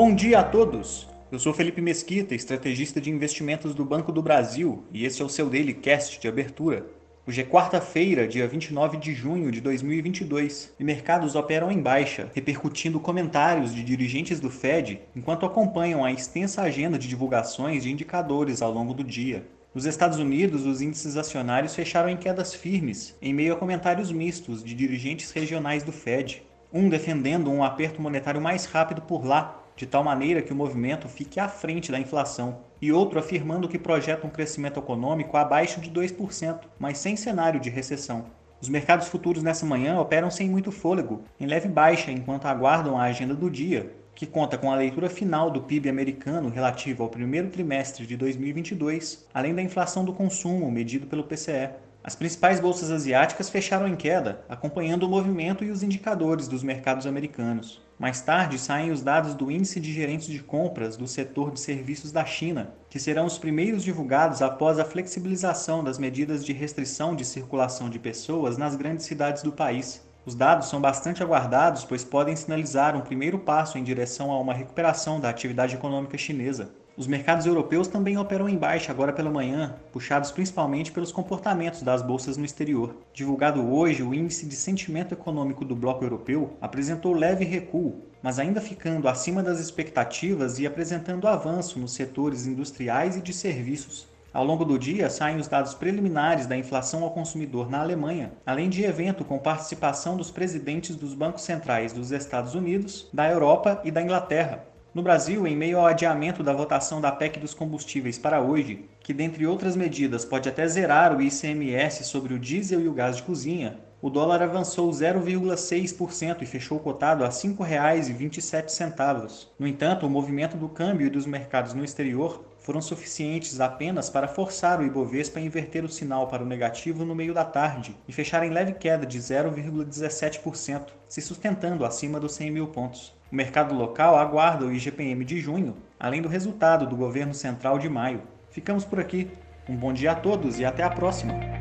Bom dia a todos! Eu sou Felipe Mesquita, estrategista de investimentos do Banco do Brasil, e esse é o seu Daily Cast de abertura. Hoje é quarta-feira, dia 29 de junho de 2022, e mercados operam em baixa, repercutindo comentários de dirigentes do Fed enquanto acompanham a extensa agenda de divulgações de indicadores ao longo do dia. Nos Estados Unidos, os índices acionários fecharam em quedas firmes, em meio a comentários mistos de dirigentes regionais do Fed, um defendendo um aperto monetário mais rápido por lá, de tal maneira que o movimento fique à frente da inflação, e outro afirmando que projeta um crescimento econômico abaixo de 2%, mas sem cenário de recessão. Os mercados futuros nessa manhã operam sem muito fôlego, em leve baixa enquanto aguardam a agenda do dia, que conta com a leitura final do PIB americano relativo ao primeiro trimestre de 2022, além da inflação do consumo medido pelo PCE. As principais bolsas asiáticas fecharam em queda, acompanhando o movimento e os indicadores dos mercados americanos. Mais tarde saem os dados do Índice de Gerentes de Compras do setor de serviços da China, que serão os primeiros divulgados após a flexibilização das medidas de restrição de circulação de pessoas nas grandes cidades do país. Os dados são bastante aguardados, pois podem sinalizar um primeiro passo em direção a uma recuperação da atividade econômica chinesa. Os mercados europeus também operam em baixa agora pela manhã, puxados principalmente pelos comportamentos das bolsas no exterior. Divulgado hoje, o índice de sentimento econômico do bloco europeu apresentou leve recuo, mas ainda ficando acima das expectativas e apresentando avanço nos setores industriais e de serviços. Ao longo do dia, saem os dados preliminares da inflação ao consumidor na Alemanha, além de evento com participação dos presidentes dos bancos centrais dos Estados Unidos, da Europa e da Inglaterra. No Brasil, em meio ao adiamento da votação da PEC dos combustíveis para hoje, que dentre outras medidas pode até zerar o ICMS sobre o diesel e o gás de cozinha, o dólar avançou 0,6% e fechou cotado a R$ 5,27. No entanto, o movimento do câmbio e dos mercados no exterior foram suficientes apenas para forçar o Ibovespa a inverter o sinal para o negativo no meio da tarde e fechar em leve queda de 0,17%, se sustentando acima dos 100 mil pontos. O mercado local aguarda o IGPM de junho, além do resultado do governo central de maio. Ficamos por aqui. Um bom dia a todos e até a próxima!